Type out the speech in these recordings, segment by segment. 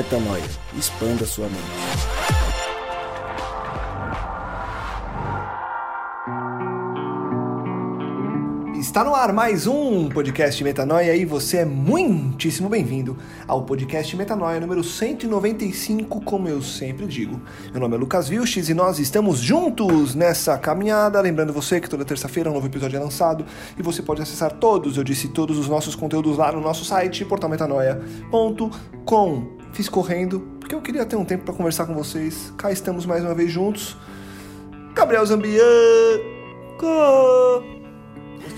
Metanoia. Expanda sua mente. Está no ar mais um podcast Metanoia e você é muitíssimo bem-vindo ao podcast Metanoia número 195, como eu sempre digo. Meu nome é Lucas Vilches e nós estamos juntos nessa caminhada. Lembrando você que toda terça-feira um novo episódio é lançado e você pode acessar todos, eu disse todos os nossos conteúdos lá no nosso site portalmetanoia.com. Fiz correndo porque eu queria ter um tempo para conversar com vocês. Cá estamos mais uma vez juntos. Gabriel Zambianco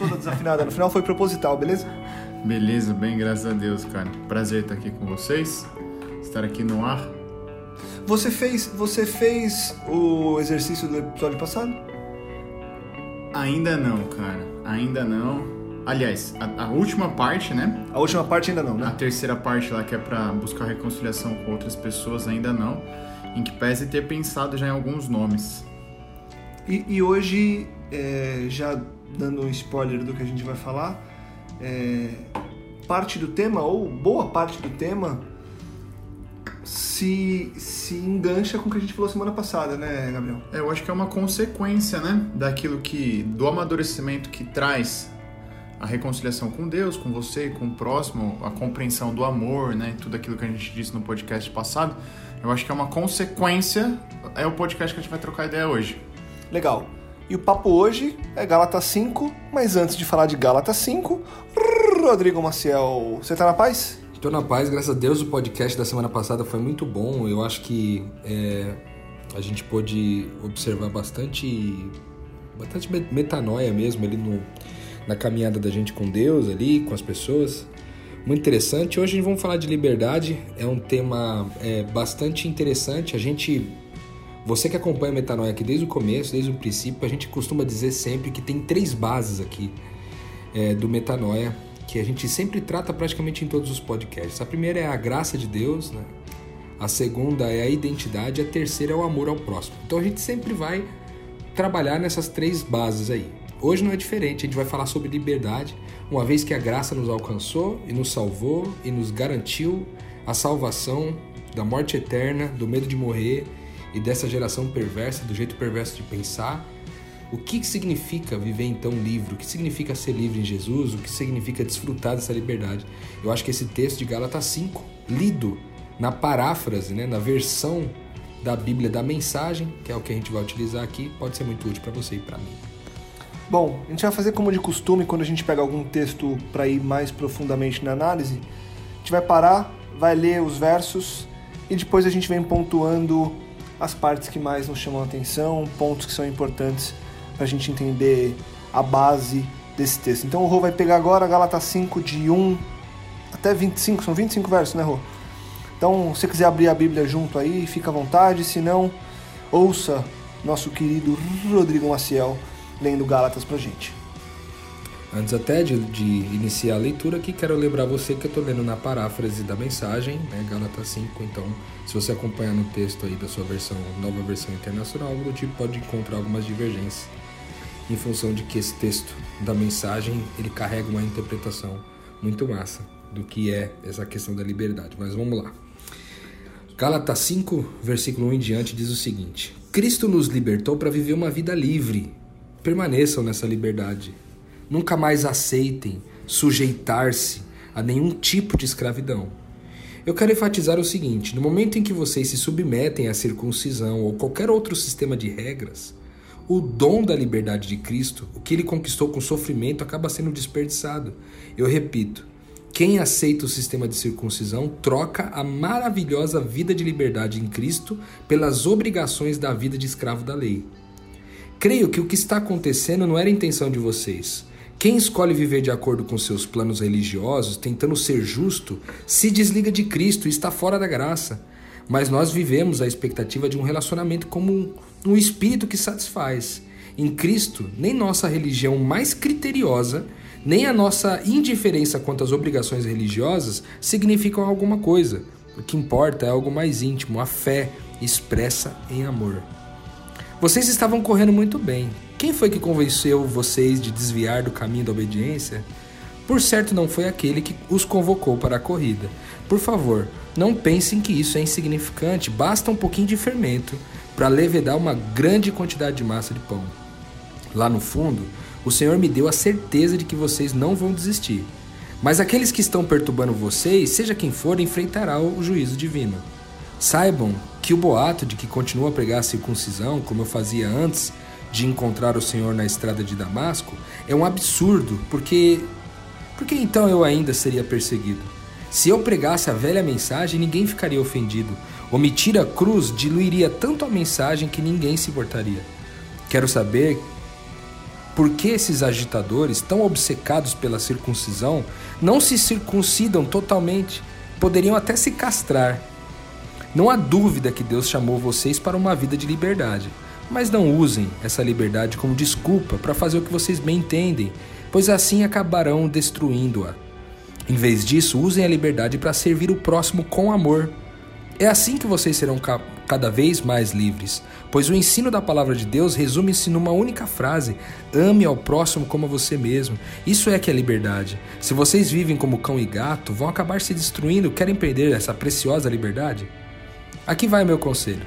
toda desafinada. No final foi proposital, beleza? Beleza, bem, graças a Deus, cara. Prazer estar aqui com vocês, estar aqui no ar. Você fez, você fez o exercício do episódio passado? Ainda não, cara. Ainda não. Aliás, a, a, última parte, né? A última parte ainda não, né? A terceira parte lá que é para buscar reconciliação com outras pessoas ainda não. Em que pese ter pensado já em alguns nomes. E, e hoje, é, já dando um spoiler do que a gente vai falar, é, parte do tema, ou boa parte do tema, se, se engancha com o que a gente falou semana passada, né, Gabriel? É, eu acho que é uma consequência, né, daquilo que, do amadurecimento que traz a reconciliação com Deus, com você, com o próximo, a compreensão do amor, né, tudo aquilo que a gente disse no podcast passado. Eu acho que é uma consequência, é o podcast que a gente vai trocar ideia hoje. Legal. E o papo hoje é Gálatas 5, mas antes de falar de Gálatas 5, Rodrigo Maciel, você tá na paz? Estou na paz, graças a Deus. O podcast da semana passada foi muito bom. Eu acho que é, a gente pôde observar bastante, bastante metanoia mesmo ali no, na caminhada da gente com Deus, ali, com as pessoas. Muito interessante. Hoje a gente vamos falar de liberdade. É um tema é, bastante interessante. A gente você que acompanha a Metanoia aqui desde o começo, desde o princípio, a gente costuma dizer sempre que tem três bases aqui é, do Metanoia, que a gente sempre trata praticamente em todos os podcasts. A primeira é a graça de Deus, né? a segunda é a identidade, a terceira é o amor ao próximo. Então a gente sempre vai trabalhar nessas três bases aí. Hoje não é diferente, a gente vai falar sobre liberdade, uma vez que a graça nos alcançou e nos salvou e nos garantiu a salvação da morte eterna, do medo de morrer e dessa geração perversa, do jeito perverso de pensar. O que significa viver então livre? O que significa ser livre em Jesus? O que significa desfrutar dessa liberdade? Eu acho que esse texto de Gálatas 5, lido na paráfrase, né, na versão da Bíblia da mensagem, que é o que a gente vai utilizar aqui, pode ser muito útil para você e para mim. Bom, a gente vai fazer como de costume quando a gente pega algum texto para ir mais profundamente na análise. A gente vai parar, vai ler os versos e depois a gente vem pontuando as partes que mais nos chamam a atenção, pontos que são importantes para a gente entender a base desse texto. Então o Rô vai pegar agora Gálatas 5 de 1 até 25, são 25 versos, né, Rô? Então, se você quiser abrir a Bíblia junto aí, fica à vontade, se não, ouça nosso querido Rodrigo Maciel lendo Gálatas pra gente. Antes até de, de, iniciar a leitura aqui, quero lembrar você que eu estou lendo na paráfrase da mensagem, né, Gálatas 5, então se você acompanhar no texto aí da sua versão, nova versão internacional, do tipo, pode encontrar algumas divergências em função de que esse texto da mensagem, ele carrega uma interpretação muito massa do que é essa questão da liberdade. Mas vamos lá. Gálatas 5, versículo 1 em diante, diz o seguinte: Cristo nos libertou para viver uma vida livre. Permaneçam nessa liberdade Nunca mais aceitem sujeitar-se a nenhum tipo de escravidão. Eu quero enfatizar o seguinte: no momento em que vocês se submetem à circuncisão ou qualquer outro sistema de regras, o dom da liberdade de Cristo, o que ele conquistou com sofrimento, acaba sendo desperdiçado. Eu repito: quem aceita o sistema de circuncisão troca a maravilhosa vida de liberdade em Cristo pelas obrigações da vida de escravo da lei. Creio que o que está acontecendo não era a intenção de vocês. Quem escolhe viver de acordo com seus planos religiosos, tentando ser justo, se desliga de Cristo e está fora da graça. Mas nós vivemos a expectativa de um relacionamento como um, espírito que satisfaz. Em Cristo, nem nossa religião mais criteriosa, nem a nossa indiferença quanto às obrigações religiosas significam alguma coisa. O que importa é algo mais íntimo, a fé expressa em amor. Vocês estavam correndo muito bem, quem foi que convenceu vocês de desviar do caminho da obediência? Por certo, não foi aquele que os convocou para a corrida. Por favor, não pensem que isso é insignificante, basta um pouquinho de fermento para levedar uma grande quantidade de massa de pão. Lá no fundo, o Senhor me deu a certeza de que vocês não vão desistir. Mas aqueles que estão perturbando vocês, seja quem for, enfrentará o juízo divino. Saibam que o boato de que continuo a pregar a circuncisão, como eu fazia antes de encontrar o Senhor na estrada de Damasco, é um absurdo, porque. Porque então eu ainda seria perseguido? Se eu pregasse a velha mensagem, ninguém ficaria ofendido. Omitir a cruz diluiria tanto a mensagem que ninguém se importaria. Quero saber por que esses agitadores, tão obcecados pela circuncisão, não se circuncidam totalmente? Poderiam até se castrar. Não há dúvida que Deus chamou vocês para uma vida de liberdade, mas não usem essa liberdade como desculpa para fazer o que vocês bem entendem, pois assim acabarão destruindo-a. Em vez disso, usem a liberdade para servir o próximo com amor. É assim que vocês serão ca cada vez mais livres, pois o ensino da palavra de Deus resume-se numa única frase: ame ao próximo como a você mesmo. Isso é que é liberdade. Se vocês vivem como cão e gato, vão acabar se destruindo, querem perder essa preciosa liberdade? Aqui vai meu conselho.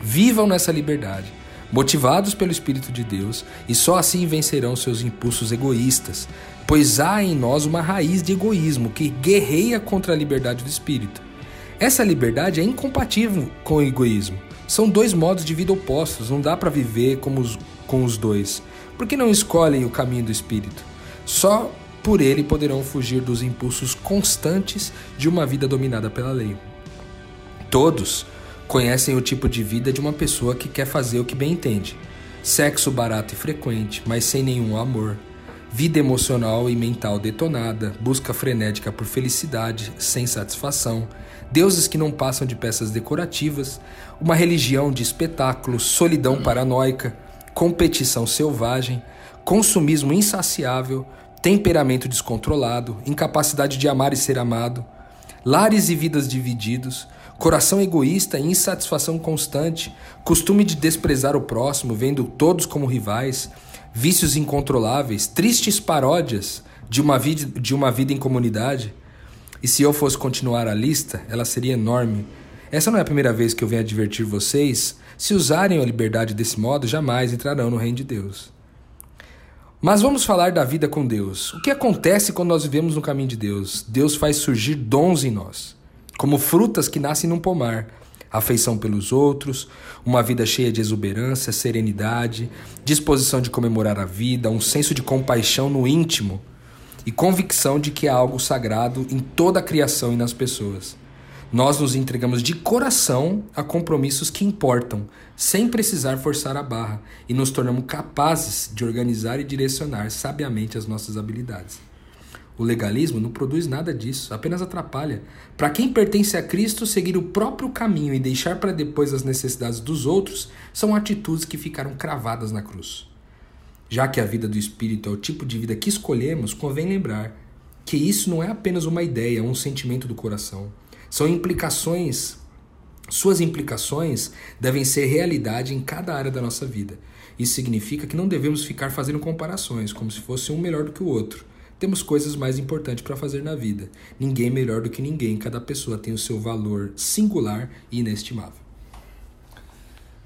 Vivam nessa liberdade, motivados pelo Espírito de Deus, e só assim vencerão seus impulsos egoístas, pois há em nós uma raiz de egoísmo que guerreia contra a liberdade do Espírito. Essa liberdade é incompatível com o egoísmo. São dois modos de vida opostos, não dá para viver como os, com os dois. Por que não escolhem o caminho do Espírito? Só por ele poderão fugir dos impulsos constantes de uma vida dominada pela lei. Todos conhecem o tipo de vida de uma pessoa que quer fazer o que bem entende. Sexo barato e frequente, mas sem nenhum amor. Vida emocional e mental detonada, busca frenética por felicidade, sem satisfação, deuses que não passam de peças decorativas, uma religião de espetáculo, solidão paranoica, competição selvagem, consumismo insaciável, temperamento descontrolado, incapacidade de amar e ser amado, lares e vidas divididos, coração egoísta e insatisfação constante, costume de desprezar o próximo, vendo todos como rivais, vícios incontroláveis, tristes paródias de uma vida, de uma vida em comunidade, e se eu fosse continuar a lista, ela seria enorme. Essa não é a primeira vez que eu venho advertir vocês. Se usarem a liberdade desse modo, jamais entrarão no reino de Deus. Mas vamos falar da vida com Deus. O que acontece quando nós vivemos no caminho de Deus? Deus faz surgir dons em nós, como frutas que nascem num pomar. Afeição pelos outros, uma vida cheia de exuberância, serenidade, disposição de comemorar a vida, um senso de compaixão no íntimo e convicção de que há algo sagrado em toda a criação e nas pessoas. Nós nos entregamos de coração a compromissos que importam, sem precisar forçar a barra, e nos tornamos capazes de organizar e direcionar sabiamente as nossas habilidades. O legalismo não produz nada disso, apenas atrapalha. Para quem pertence a Cristo, seguir o próprio caminho e deixar para depois as necessidades dos outros são atitudes que ficaram cravadas na cruz. Já que a vida do espírito é o tipo de vida que escolhemos, convém lembrar que isso não é apenas uma ideia, um sentimento do coração. São implicações, suas implicações devem ser realidade em cada área da nossa vida. Isso significa que não devemos ficar fazendo comparações, como se fosse um melhor do que o outro. Temos coisas mais importantes para fazer na vida. Ninguém melhor do que ninguém, cada pessoa tem o seu valor singular e inestimável.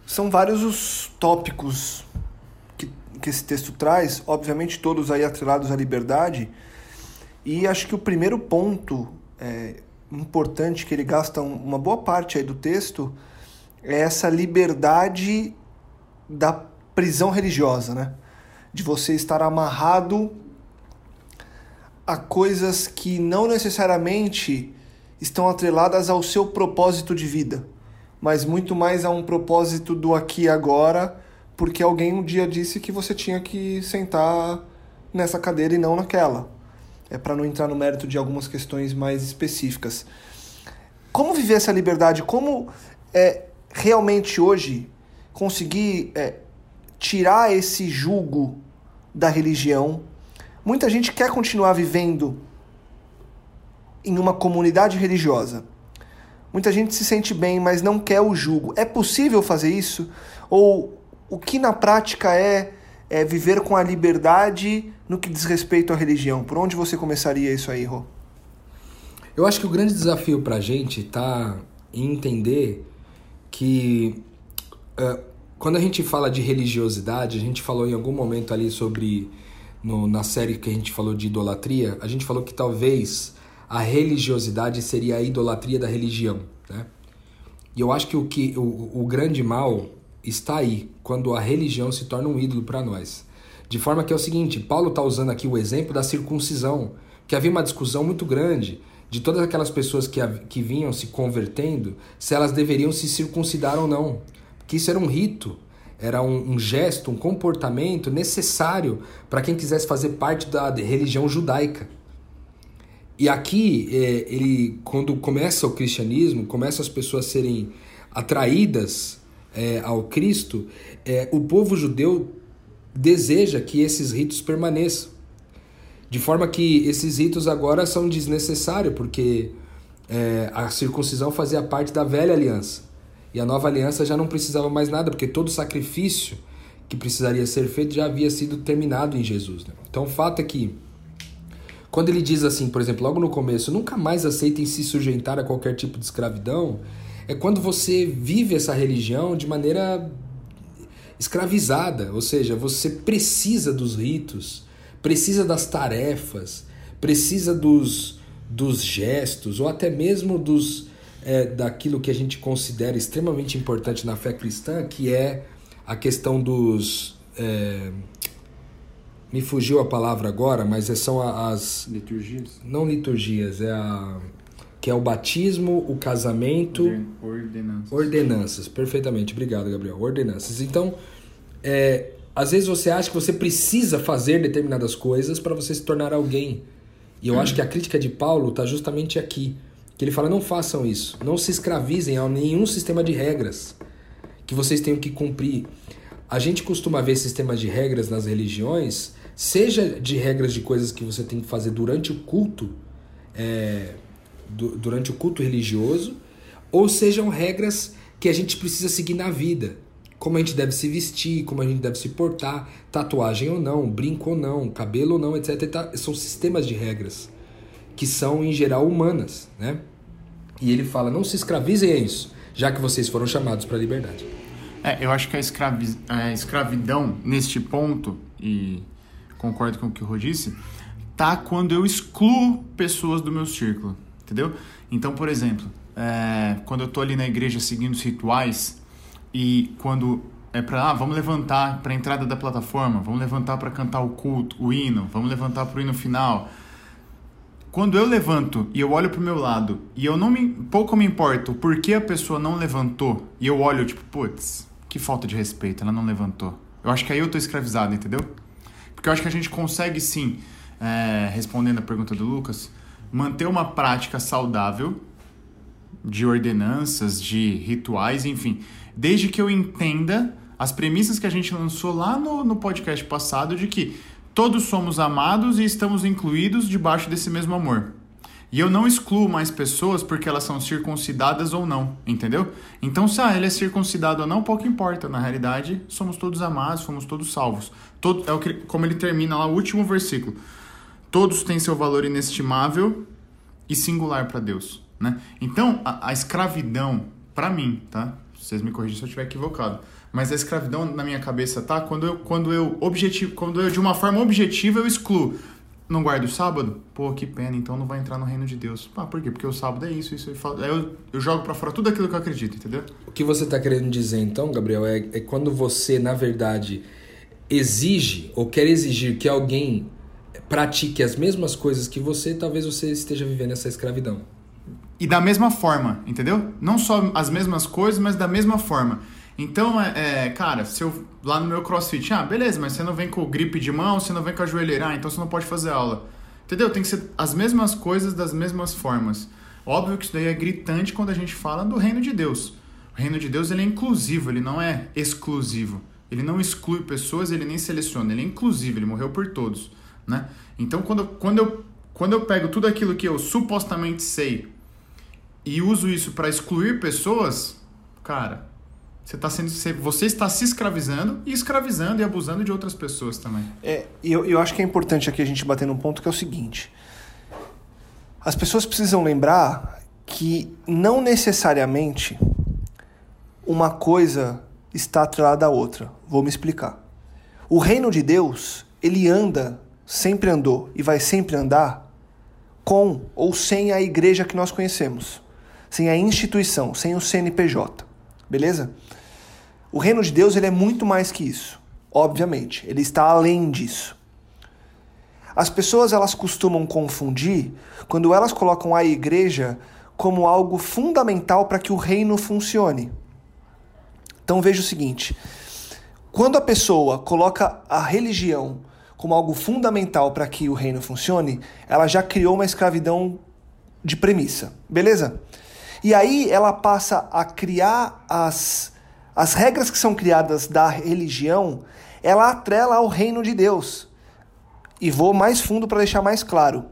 São vários os tópicos que esse texto traz, obviamente todos aí atrelados à liberdade, e acho que o primeiro ponto é, importante que ele gasta uma boa parte aí do texto é essa liberdade da prisão religiosa, né? De você estar amarrado a coisas que não necessariamente estão atreladas ao seu propósito de vida, mas muito mais a um propósito do aqui e agora porque alguém um dia disse que você tinha que sentar nessa cadeira e não naquela. É para não entrar no mérito de algumas questões mais específicas. Como viver essa liberdade? Como é, realmente hoje conseguir é, tirar esse jugo da religião? Muita gente quer continuar vivendo em uma comunidade religiosa. Muita gente se sente bem, mas não quer o jugo. É possível fazer isso? Ou o que na prática é, é, viver com a liberdade no que diz respeito à religião? Por onde você começaria isso aí, Rô? Eu acho que o grande desafio para a gente está em entender que uh, quando a gente fala de religiosidade, a gente falou em algum momento ali sobre no, na série que a gente falou de idolatria, a gente falou que talvez a religiosidade seria a idolatria da religião, né? E eu acho que o que o, o grande mal está aí quando a religião se torna um ídolo para nós. De forma que é o seguinte, Paulo está usando aqui o exemplo da circuncisão, que havia uma discussão muito grande de todas aquelas pessoas que, que vinham se convertendo, se elas deveriam se circuncidar ou não. Porque isso era um rito, era um, um gesto, um comportamento necessário para quem quisesse fazer parte da religião judaica. E aqui, é, ele, quando começa o cristianismo, começam as pessoas serem atraídas é, ao Cristo, é, o povo judeu deseja que esses ritos permaneçam. De forma que esses ritos agora são desnecessários, porque é, a circuncisão fazia parte da velha aliança. E a nova aliança já não precisava mais nada, porque todo sacrifício que precisaria ser feito já havia sido terminado em Jesus. Né? Então o fato é que, quando ele diz assim, por exemplo, logo no começo, nunca mais aceitem se sujeitar a qualquer tipo de escravidão, é quando você vive essa religião de maneira escravizada, ou seja, você precisa dos ritos, precisa das tarefas, precisa dos, dos gestos, ou até mesmo dos é, daquilo que a gente considera extremamente importante na fé cristã, que é a questão dos. É, me fugiu a palavra agora, mas são as. Liturgias? Não liturgias, é a. Que é o batismo, o casamento. Ordenanças. Ordenanças, perfeitamente. Obrigado, Gabriel. Ordenanças. Então, é, às vezes você acha que você precisa fazer determinadas coisas para você se tornar alguém. E eu hum. acho que a crítica de Paulo está justamente aqui que ele fala: não façam isso, não se escravizem a nenhum sistema de regras que vocês tenham que cumprir. A gente costuma ver sistemas de regras nas religiões, seja de regras de coisas que você tem que fazer durante o culto, é, du durante o culto religioso, ou sejam regras que a gente precisa seguir na vida. Como a gente deve se vestir, como a gente deve se portar, tatuagem ou não, brinco ou não, cabelo ou não, etc. São sistemas de regras que são em geral humanas, né? E ele fala: não se escravizem a isso, já que vocês foram chamados para a liberdade. É, eu acho que a, escravi a escravidão, neste ponto, e concordo com o que o Rô disse, tá quando eu excluo pessoas do meu círculo, entendeu? Então, por exemplo, é, quando eu tô ali na igreja seguindo os rituais e quando é para ah, vamos levantar para a entrada da plataforma, vamos levantar para cantar o culto, o hino, vamos levantar para o hino final, quando eu levanto e eu olho pro meu lado e eu não me pouco me importo por que a pessoa não levantou e eu olho tipo, putz, que falta de respeito, ela não levantou. Eu acho que aí eu tô escravizado, entendeu? Porque eu acho que a gente consegue sim, é, respondendo a pergunta do Lucas, manter uma prática saudável de ordenanças, de rituais, enfim, desde que eu entenda as premissas que a gente lançou lá no, no podcast passado de que Todos somos amados e estamos incluídos debaixo desse mesmo amor. E eu não excluo mais pessoas porque elas são circuncidadas ou não, entendeu? Então, se ah, ele é circuncidado ou não, pouco importa. Na realidade, somos todos amados, somos todos salvos. Todo, é o que, como ele termina lá, o último versículo. Todos têm seu valor inestimável e singular para Deus. Né? Então, a, a escravidão, para mim, tá? Vocês me corrigem se eu estiver equivocado mas a escravidão na minha cabeça tá quando eu, quando eu objetivo, quando eu de uma forma objetiva eu excluo. Não guardo o sábado? Pô, que pena, então não vai entrar no reino de Deus. Ah, por quê? Porque o sábado é isso, isso. Aí eu, eu jogo para fora tudo aquilo que eu acredito, entendeu? O que você tá querendo dizer então, Gabriel, é, é quando você, na verdade, exige ou quer exigir que alguém pratique as mesmas coisas que você, talvez você esteja vivendo essa escravidão. E da mesma forma, entendeu? Não só as mesmas coisas, mas da mesma forma. Então, é, é, cara, se eu lá no meu crossfit, ah, beleza, mas você não vem com gripe de mão, você não vem com a joelheira, ah, então você não pode fazer aula. Entendeu? Tem que ser as mesmas coisas das mesmas formas. Óbvio que isso daí é gritante quando a gente fala do reino de Deus. O reino de Deus ele é inclusivo, ele não é exclusivo. Ele não exclui pessoas, ele nem seleciona, ele é inclusivo, ele morreu por todos, né? Então, quando, quando, eu, quando eu pego tudo aquilo que eu supostamente sei e uso isso para excluir pessoas, cara, Você, tá sendo, você, está se escravizando e escravizando e abusando de outras pessoas também. É, eu, eu acho que é importante aqui a gente bater num ponto que é o seguinte: as pessoas precisam lembrar que não necessariamente uma coisa está atrelada à outra. Vou me explicar. O reino de Deus, ele anda, sempre andou e vai sempre andar com ou sem a igreja que nós conhecemos, sem a instituição, sem o CNPJ. Beleza? O reino de Deus ele é muito mais que isso. Obviamente, ele está além disso. As pessoas elas costumam confundir quando elas colocam a igreja como algo fundamental para que o reino funcione. Então veja o seguinte: quando a pessoa coloca a religião como algo fundamental para que o reino funcione, ela já criou uma escravidão de premissa, beleza? E aí ela passa a criar as, as regras que são criadas da religião, ela atrela ao reino de Deus. E vou mais fundo para deixar mais claro.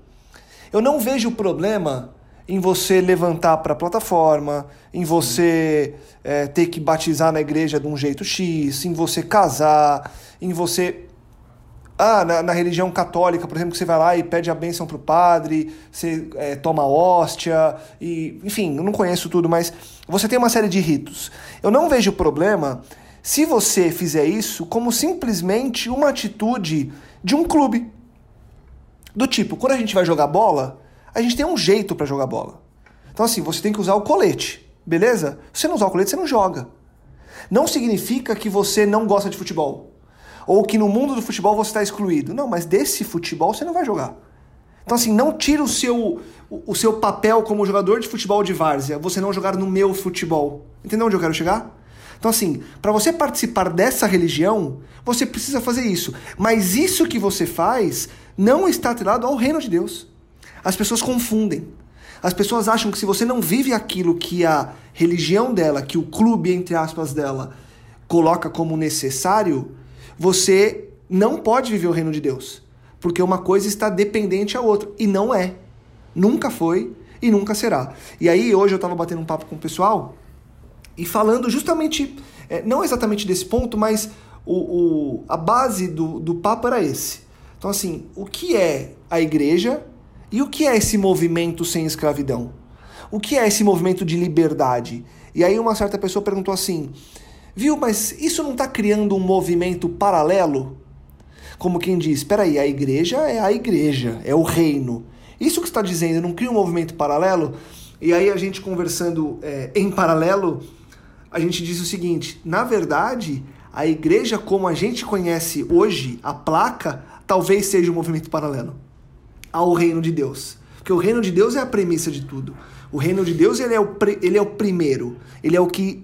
Eu não vejo problema em você levantar para a plataforma, em você é, ter que batizar na igreja de um jeito X, em você casar, em você. Ah, na, na religião católica, por exemplo, que você vai lá e pede a bênção para o padre, você é, toma hóstia, e, enfim, eu não conheço tudo, mas você tem uma série de ritos. Eu não vejo problema se você fizer isso como simplesmente uma atitude de um clube. Do tipo, quando a gente vai jogar bola, a gente tem um jeito para jogar bola. Então, assim, você tem que usar o colete, beleza? Se você não usar o colete, você não joga. Não significa que você não gosta de futebol. Ou que no mundo do futebol você está excluído. Não, mas desse futebol você não vai jogar. Então, assim, não tira o seu, o seu papel como jogador de futebol de várzea, você não jogar no meu futebol. Entendeu onde eu quero chegar? Então, assim, para você participar dessa religião, você precisa fazer isso. Mas isso que você faz não está atrelado ao reino de Deus. As pessoas confundem. As pessoas acham que se você não vive aquilo que a religião dela, que o clube, entre aspas, dela, coloca como necessário, você não pode viver o reino de Deus. Porque uma coisa está dependente à outra. E não é. Nunca foi e nunca será. E aí, hoje eu estava batendo um papo com o pessoal e falando justamente, é, não exatamente desse ponto, mas o, o, a base do, do papo era esse. Então, assim, o que é a igreja e o que é esse movimento sem escravidão? O que é esse movimento de liberdade? E aí uma certa pessoa perguntou assim: viu, mas isso não está criando um movimento paralelo? Como quem diz, espera aí, a igreja é a igreja, é o reino. Isso que está dizendo não cria um movimento paralelo? E aí a gente conversando é, em paralelo, a gente diz o seguinte: na verdade, a igreja como a gente conhece hoje, a placa, talvez seja um movimento paralelo ao reino de Deus. Porque o reino de Deus é a premissa de tudo. O reino de Deus ele é o, ele é o primeiro. Ele é o que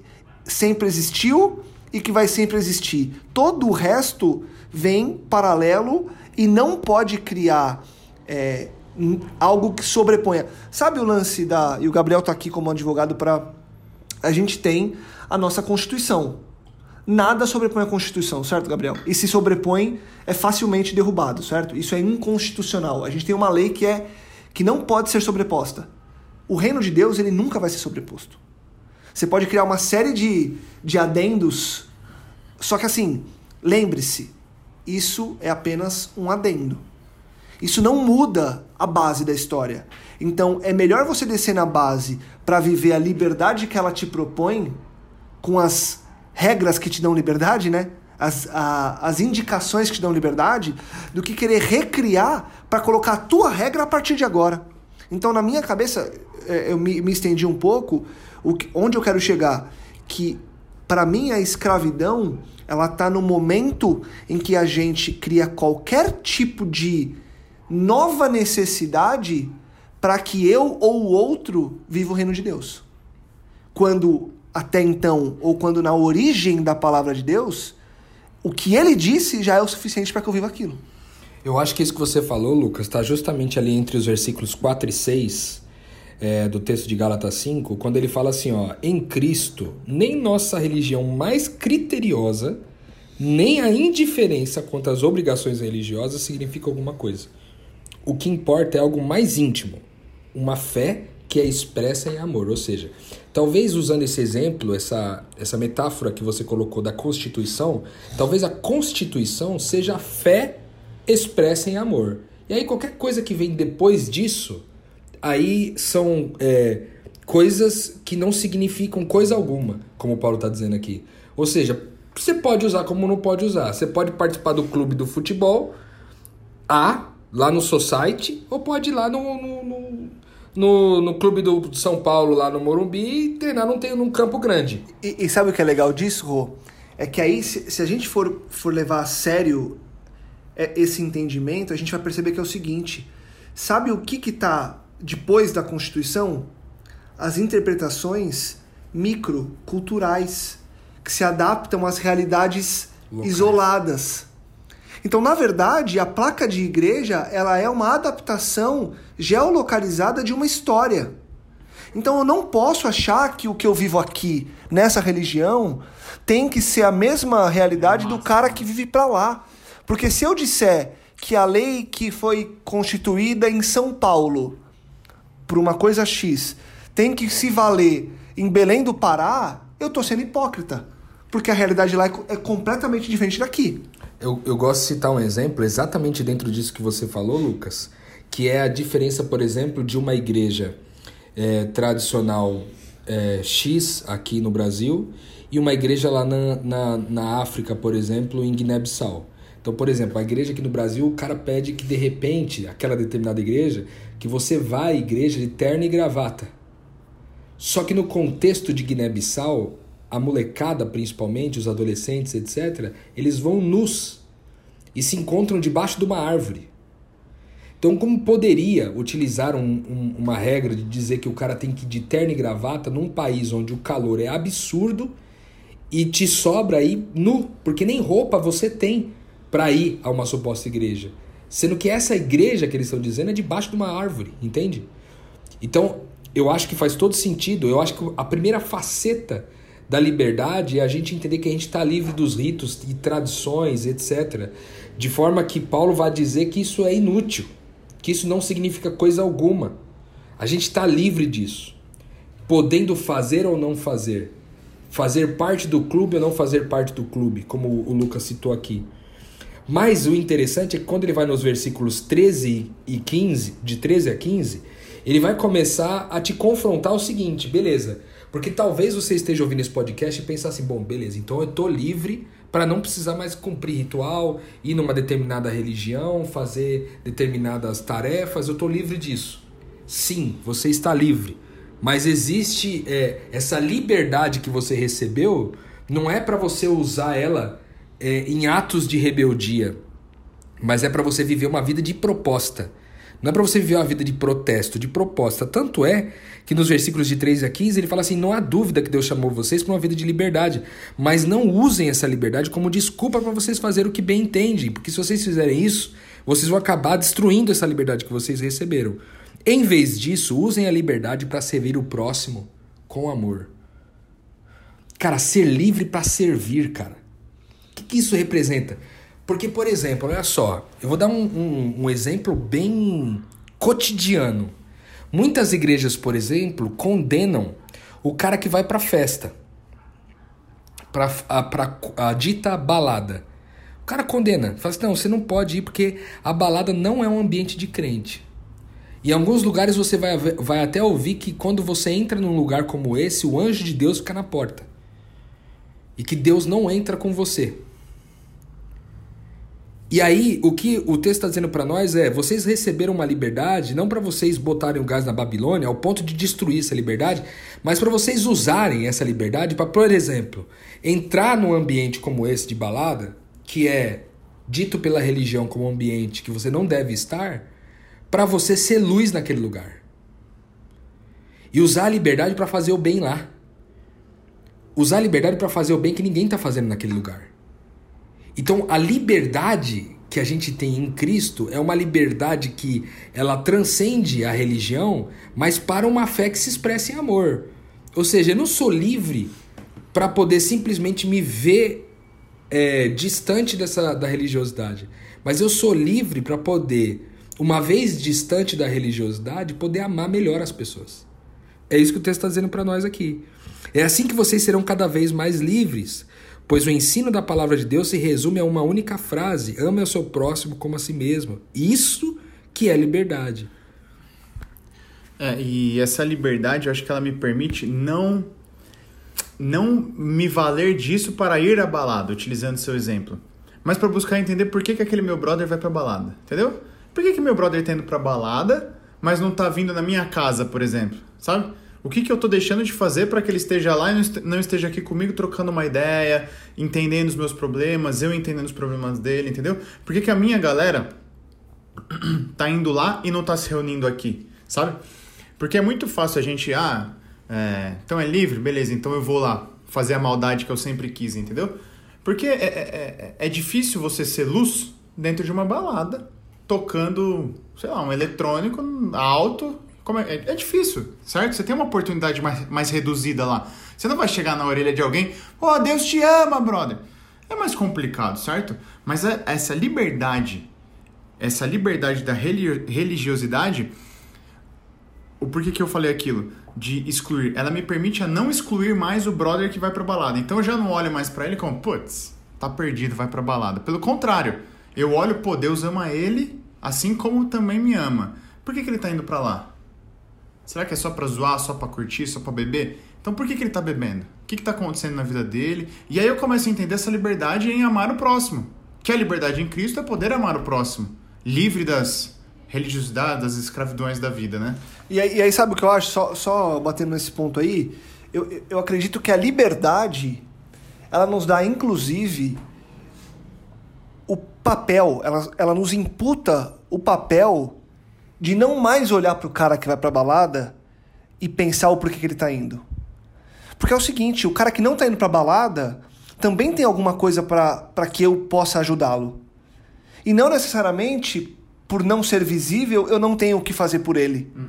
sempre existiu e que vai sempre existir. Todo o resto vem paralelo e não pode criar é, algo que sobreponha. Sabe o lance da. E o Gabriel está aqui como advogado para. A gente tem a nossa Constituição. Nada sobrepõe a Constituição, certo, Gabriel? E se sobrepõe, é facilmente derrubado, certo? Isso é inconstitucional. A gente tem uma lei que é que não pode ser sobreposta. O reino de Deus, ele nunca vai ser sobreposto. Você pode criar uma série de, de adendos, só que assim, lembre-se, isso é apenas um adendo. Isso não muda a base da história. Então, é melhor você descer na base para viver a liberdade que ela te propõe com as regras que te dão liberdade, né? As, a, as indicações que te dão liberdade, do que querer recriar para colocar a tua regra a partir de agora. Então, na minha cabeça, é, eu me, me estendi um pouco, que, onde eu quero chegar, que para mim a escravidão ela está no momento em que a gente cria qualquer tipo de nova necessidade para que eu ou o outro viva o reino de Deus. Quando até então, ou quando na origem da palavra de Deus, o que ele disse já é o suficiente para que eu viva aquilo. Eu acho que isso que você falou, Lucas, está justamente ali entre os versículos 4 e 6 é, do texto de Gálatas 5, quando ele fala assim: ó, em Cristo, nem nossa religião mais criteriosa, nem a indiferença quanto às obrigações religiosas significa alguma coisa. O que importa é algo mais íntimo, uma fé que é expressa em amor. Ou seja, talvez usando esse exemplo, essa, essa metáfora que você colocou da Constituição, talvez a Constituição seja a fé expressa em amor. E aí qualquer coisa que vem depois disso, aí são é, coisas que não significam coisa alguma, como o Paulo está dizendo aqui. Ou seja, você pode usar como não pode usar. Você pode participar do clube do futebol A, lá no Society, ou pode ir lá no, no, no, no, no clube do São Paulo, lá no Morumbi, e treinar num, num campo grande. E, e sabe o que é legal disso, Rô? É que aí, se, se a gente for, for levar a sério é, esse entendimento, a gente vai perceber que é o seguinte: sabe o que está depois da Constituição? As interpretações microculturais que se adaptam às realidades Locais. isoladas. Então, na verdade, a placa de igreja ela é uma adaptação geolocalizada de uma história. Então, eu não posso achar que o que eu vivo aqui nessa religião tem que ser a mesma realidade do cara que vive para lá. Porque se eu disser que a lei que foi constituída em São Paulo por uma coisa X tem que se valer em Belém do Pará, eu estou sendo hipócrita. Porque a realidade lá é completamente diferente daqui. Eu, eu gosto de citar um exemplo exatamente dentro disso que você falou, Lucas, que é a diferença, por exemplo, de uma igreja é, tradicional é, X aqui no Brasil e uma igreja lá na, na, na África, por exemplo, em Guiné-Bissau. Então, por exemplo, a igreja aqui no Brasil, o cara pede que de repente, aquela determinada igreja, que você vá à igreja de terno e gravata. Só que no contexto de Guiné-Bissau, a molecada principalmente, os adolescentes, etc., eles vão nus e se encontram debaixo de uma árvore. Então, como poderia utilizar um, um, uma regra de dizer que o cara tem que ir de terno e gravata num país onde o calor é absurdo e te sobra aí nu, porque nem roupa você tem para ir a uma suposta igreja? Sendo que essa igreja que eles estão dizendo é debaixo de uma árvore, entende? Então, eu acho que faz todo sentido. Eu acho que a primeira faceta da liberdade é a gente entender que a gente está livre dos ritos e tradições, etc. De forma que Paulo vai dizer que isso é inútil, que isso não significa coisa alguma. A gente está livre disso, podendo fazer ou não fazer, fazer parte do clube ou não fazer parte do clube, como o Lucas citou aqui. Mas o interessante é que quando ele vai nos versículos 13 e 15, de 13 a 15, ele vai começar a te confrontar o seguinte, beleza? Porque talvez você esteja ouvindo esse podcast e pense assim, bom, beleza, então eu tô livre para não precisar mais cumprir ritual, ir numa determinada religião, fazer determinadas tarefas, eu tô livre disso. Sim, você está livre, mas existe é, essa liberdade que você recebeu, não é para você usar ela é, em atos de rebeldia, mas é para você viver uma vida de proposta. Não é para você viver uma vida de protesto, de proposta. Tanto é que nos versículos de 3 a 15 ele fala assim: não há dúvida que Deus chamou vocês para uma vida de liberdade, mas não usem essa liberdade como desculpa para vocês fazerem o que bem entendem, porque se vocês fizerem isso, vocês vão acabar destruindo essa liberdade que vocês receberam. Em vez disso, usem a liberdade para servir o próximo com amor. Cara, ser livre para servir, cara. Que, isso representa? Porque, por exemplo, olha só, eu vou dar um, um, um exemplo bem cotidiano. Muitas igrejas, por exemplo, condenam o cara que vai para festa, para a, a dita balada. O cara condena, fala assim: não, você não pode ir porque a balada não é um ambiente de crente. Em alguns lugares você vai, vai até ouvir que quando você entra num lugar como esse, o anjo de Deus fica na porta. E que Deus não entra com você. E aí, o que o texto está dizendo para nós é: vocês receberam uma liberdade, não para vocês botarem o gás na Babilônia ao ponto de destruir essa liberdade, mas para vocês usarem essa liberdade para, por exemplo, entrar num ambiente como esse de balada, que é dito pela religião como um ambiente que você não deve estar, para você ser luz naquele lugar. E usar a liberdade para fazer o bem lá. Usar a liberdade para fazer o bem que ninguém está fazendo naquele lugar. Então, a liberdade que a gente tem em Cristo é uma liberdade que ela transcende a religião, mas para uma fé que se expressa em amor. Ou seja, eu não sou livre para poder simplesmente me ver é, distante dessa da religiosidade, mas eu sou livre para poder, uma vez distante da religiosidade, poder amar melhor as pessoas. É isso que o texto está dizendo para nós aqui. É assim que vocês serão cada vez mais livres, pois o ensino da palavra de Deus se resume a uma única frase: ame ao seu próximo como a si mesmo. Isso que é liberdade. É, e essa liberdade, eu acho que ela me permite não não me valer disso para ir à balada, utilizando seu exemplo, mas para buscar entender por que, que aquele meu brother vai para balada, entendeu? Por que, que meu brother está indo para balada, mas não está vindo na minha casa, por exemplo, sabe? O que, que eu estou deixando de fazer para que ele esteja lá e não esteja aqui comigo trocando uma ideia, entendendo os meus problemas, eu entendendo os problemas dele, entendeu? Por que, que a minha galera tá indo lá e não tá se reunindo aqui, sabe? Porque é muito fácil a gente, ah, é, então é livre, beleza, então eu vou lá fazer a maldade que eu sempre quis, entendeu? Porque é, é, é, é difícil você ser luz dentro de uma balada, tocando, sei lá, um eletrônico alto é, é, difícil, certo? Você tem uma oportunidade mais, mais reduzida lá. Você não vai chegar na orelha de alguém, oh, Deus te ama, brother. É mais complicado, certo? Mas é, essa liberdade, essa liberdade da religiosidade, o porquê que eu falei aquilo? De excluir. Ela me permite a não excluir mais o brother que vai pra balada. Então eu já não olho mais para ele como, putz, tá perdido, vai pra balada. Pelo contrário, eu olho, pô, Deus ama ele, assim como também me ama. Por que, que ele tá indo para lá? Será que é só pra zoar, só pra curtir, só pra beber? Então por que, que ele tá bebendo? O que, que tá acontecendo na vida dele? E aí eu começo a entender essa liberdade em amar o próximo. Que a liberdade em Cristo é poder amar o próximo. Livre das religiosidades, das escravidões da vida, né? E aí, e aí sabe o que eu acho? Só, só batendo nesse ponto aí, eu, eu acredito que a liberdade, ela nos dá inclusive o papel, ela, ela nos imputa o papel de não mais olhar para o cara que vai para balada e pensar o porquê que ele está indo. Porque é o seguinte, o cara que não está indo para balada também tem alguma coisa para que eu possa ajudá-lo. E não necessariamente por não ser visível, eu não tenho o que fazer por ele. Uhum.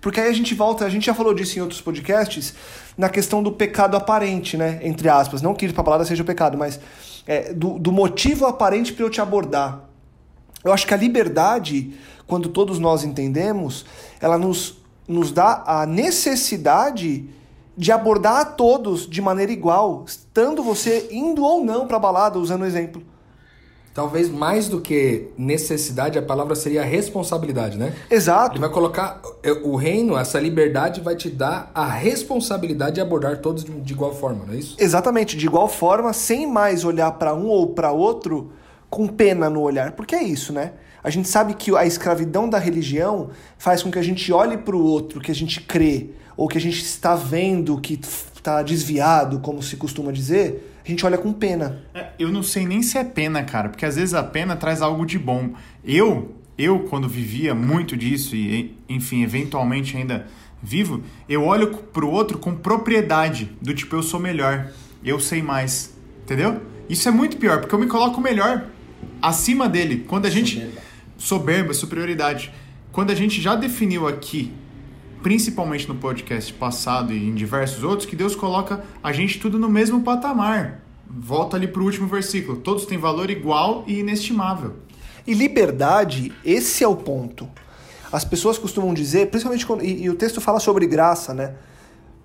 Porque aí a gente volta, a gente já falou disso em outros podcasts, na questão do pecado aparente, né? Entre aspas. Não que ir pra balada seja o pecado, mas é, do, do motivo aparente para eu te abordar. Eu acho que a liberdade quando todos nós entendemos, ela nos, nos dá a necessidade de abordar a todos de maneira igual, estando você indo ou não para a balada, usando o exemplo. Talvez mais do que necessidade, a palavra seria responsabilidade, né? Exato. Ele vai colocar é, o reino, essa liberdade vai te dar a responsabilidade de abordar todos de igual forma, não é isso? Exatamente, de igual forma, sem mais olhar para um ou para outro com pena no olhar, porque é isso, né? A gente sabe que a escravidão da religião faz com que a gente olhe para o outro, que a gente crê, ou que a gente está vendo que está desviado, como se costuma dizer, a gente olha com pena. É, eu não sei nem se é pena, cara, porque às vezes a pena traz algo de bom. Eu, eu quando vivia muito disso e, enfim, eventualmente ainda vivo, eu olho pro outro com propriedade, do tipo eu sou melhor, eu sei mais, entendeu? Isso é muito pior, porque eu me coloco melhor acima dele. Quando a gente soberba, superioridade. Quando a gente já definiu aqui, principalmente no podcast passado e em diversos outros, que Deus coloca a gente tudo no mesmo patamar. Volta ali para o último versículo. Todos têm valor igual e inestimável. E liberdade, esse é o ponto. As pessoas costumam dizer, principalmente quando, e, e o texto fala sobre graça, né?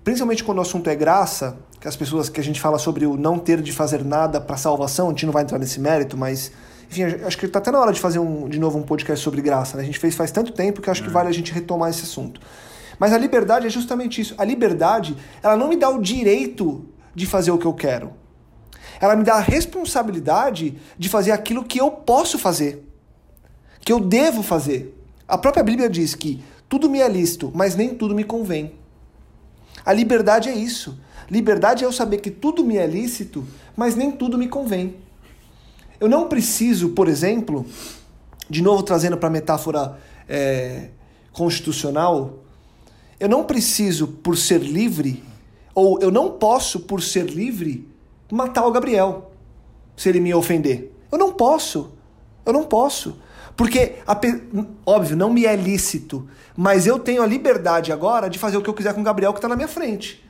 Principalmente quando o assunto é graça, que as pessoas que a gente fala sobre o não ter de fazer nada para salvação, a gente não vai entrar nesse mérito, mas enfim, acho que está até na hora de fazer um, de novo um podcast sobre graça. Né? A gente fez faz tanto tempo que acho é. que vale a gente retomar esse assunto. Mas a liberdade é justamente isso. A liberdade, ela não me dá o direito de fazer o que eu quero. Ela me dá a responsabilidade de fazer aquilo que eu posso fazer, que eu devo fazer. A própria Bíblia diz que tudo me é lícito, mas nem tudo me convém. A liberdade é isso. Liberdade é eu saber que tudo me é lícito, mas nem tudo me convém. Eu não preciso, por exemplo, de novo trazendo para a metáfora é, constitucional, eu não preciso, por ser livre, ou eu não posso, por ser livre, matar o Gabriel, se ele me ofender. Eu não posso. Eu não posso. Porque, óbvio, não me é lícito, mas eu tenho a liberdade agora de fazer o que eu quiser com o Gabriel que está na minha frente.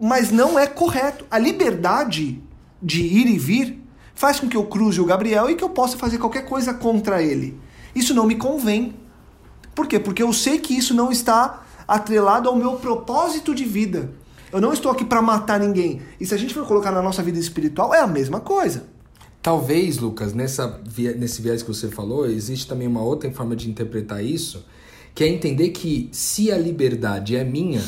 Mas não é correto. A liberdade de ir e vir faz com que eu cruze o Gabriel e que eu possa fazer qualquer coisa contra ele. Isso não me convém. Por quê? Porque eu sei que isso não está atrelado ao meu propósito de vida. Eu não estou aqui para matar ninguém. E se a gente for colocar na nossa vida espiritual, é a mesma coisa. Talvez, Lucas, nessa, nesse viés que você falou, existe também uma outra forma de interpretar isso, que é entender que se a liberdade é minha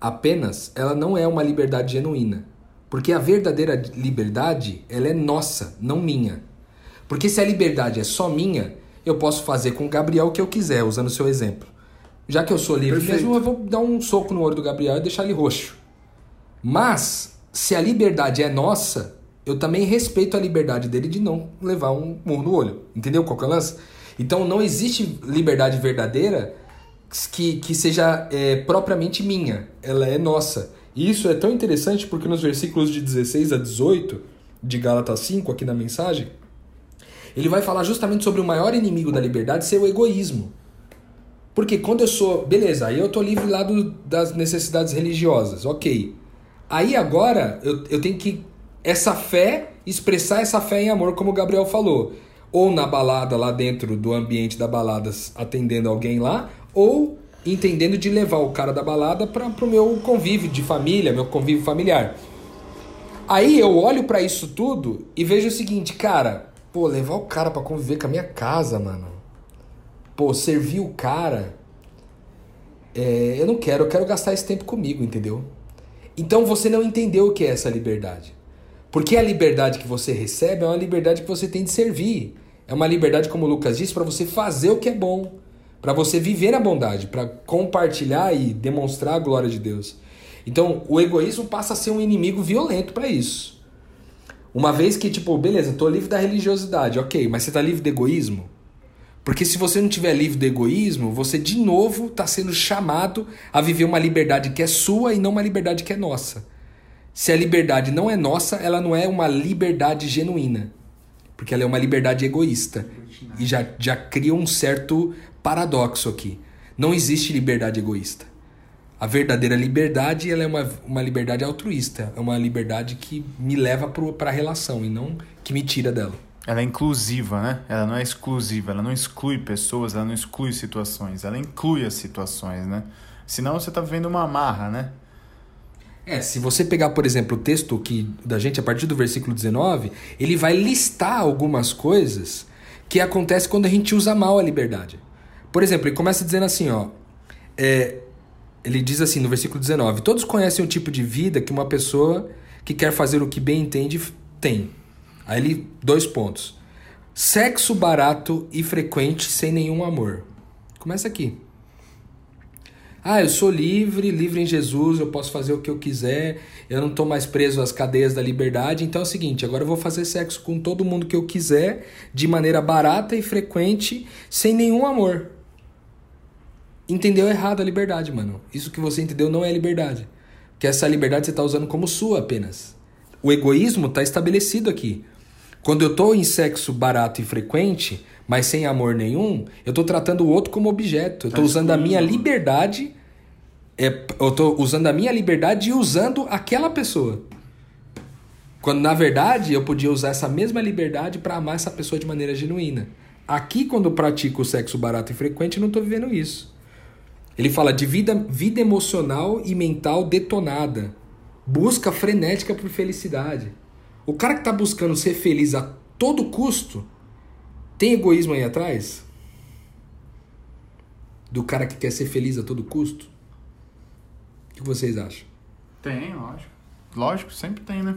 apenas, ela não é uma liberdade genuína. Porque a verdadeira liberdade, ela é nossa, não minha. Porque se a liberdade é só minha, eu posso fazer com o Gabriel o que eu quiser, usando o seu exemplo. Já que eu sou livre Perfeito. mesmo, eu vou dar um soco no olho do Gabriel e deixar ele roxo. Mas, se a liberdade é nossa, eu também respeito a liberdade dele de não levar um murro no olho. Entendeu qual que é o lance? Então não existe liberdade verdadeira que, que seja é, propriamente minha. Ela é nossa. E isso é tão interessante porque nos versículos de 16 a 18 de Gálatas 5, aqui na mensagem, ele vai falar justamente sobre o maior inimigo da liberdade ser o egoísmo. Porque quando eu sou. Beleza, aí eu tô livre lá do, das necessidades religiosas, ok. Aí agora eu, eu tenho que. Essa fé, expressar essa fé em amor, como o Gabriel falou. Ou na balada, lá dentro do ambiente da balada, atendendo alguém lá, ou entendendo de levar o cara da balada para pro meu convívio de família, meu convívio familiar. Aí eu olho para isso tudo e vejo o seguinte, cara, pô, levar o cara para conviver com a minha casa, mano. Pô, servir o cara. É, eu não quero, eu quero gastar esse tempo comigo, entendeu? Então você não entendeu o que é essa liberdade. Porque a liberdade que você recebe é uma liberdade que você tem de servir. É uma liberdade, como o Lucas disse, para você fazer o que é bom. Para você viver a bondade, para compartilhar e demonstrar a glória de Deus. Então, o egoísmo passa a ser um inimigo violento para isso. Uma vez que, tipo, beleza, tô livre da religiosidade, ok, mas você tá livre do egoísmo? Porque se você não tiver livre do egoísmo, você de novo está sendo chamado a viver uma liberdade que é sua e não uma liberdade que é nossa. Se a liberdade não é nossa, ela não é uma liberdade genuína. Porque ela é uma liberdade egoísta. E já, já cria um certo paradoxo aqui. Não existe liberdade egoísta. A verdadeira liberdade ela é uma, uma liberdade altruísta. É uma liberdade que me leva para a relação e não que me tira dela. Ela é inclusiva, né? Ela não é exclusiva, ela não exclui pessoas, ela não exclui situações, ela inclui as situações, né? Senão você tá vivendo uma amarra, né? É, se você pegar, por exemplo, o texto que da gente a partir do versículo 19, ele vai listar algumas coisas que acontecem quando a gente usa mal a liberdade. Por exemplo, ele começa dizendo assim, ó, é, ele diz assim no versículo 19: Todos conhecem o tipo de vida que uma pessoa que quer fazer o que bem entende tem. Aí ele, dois pontos. Sexo barato e frequente sem nenhum amor. Começa aqui. Ah, eu sou livre, livre em Jesus, eu posso fazer o que eu quiser, eu não estou mais preso às cadeias da liberdade. Então é o seguinte: agora eu vou fazer sexo com todo mundo que eu quiser, de maneira barata e frequente, sem nenhum amor. Entendeu errado a liberdade, mano. Isso que você entendeu não é liberdade. Que essa liberdade você está usando como sua apenas. O egoísmo está estabelecido aqui. Quando eu estou em sexo barato e frequente, mas sem amor nenhum, eu estou tratando o outro como objeto. Eu estou Tá usando a minha liberdade. É, eu estou usando a minha liberdade e usando aquela pessoa. Quando na verdade eu podia usar essa mesma liberdade para amar essa pessoa de maneira genuína. Aqui, quando eu pratico o sexo barato e frequente, eu não estou vivendo isso. Ele fala de vida, vida emocional e mental detonada. Busca frenética por felicidade. O cara que está buscando ser feliz a todo custo, tem egoísmo aí atrás? Do cara que quer ser feliz a todo custo? O que vocês acham? Tem, lógico. Lógico, sempre tem, né?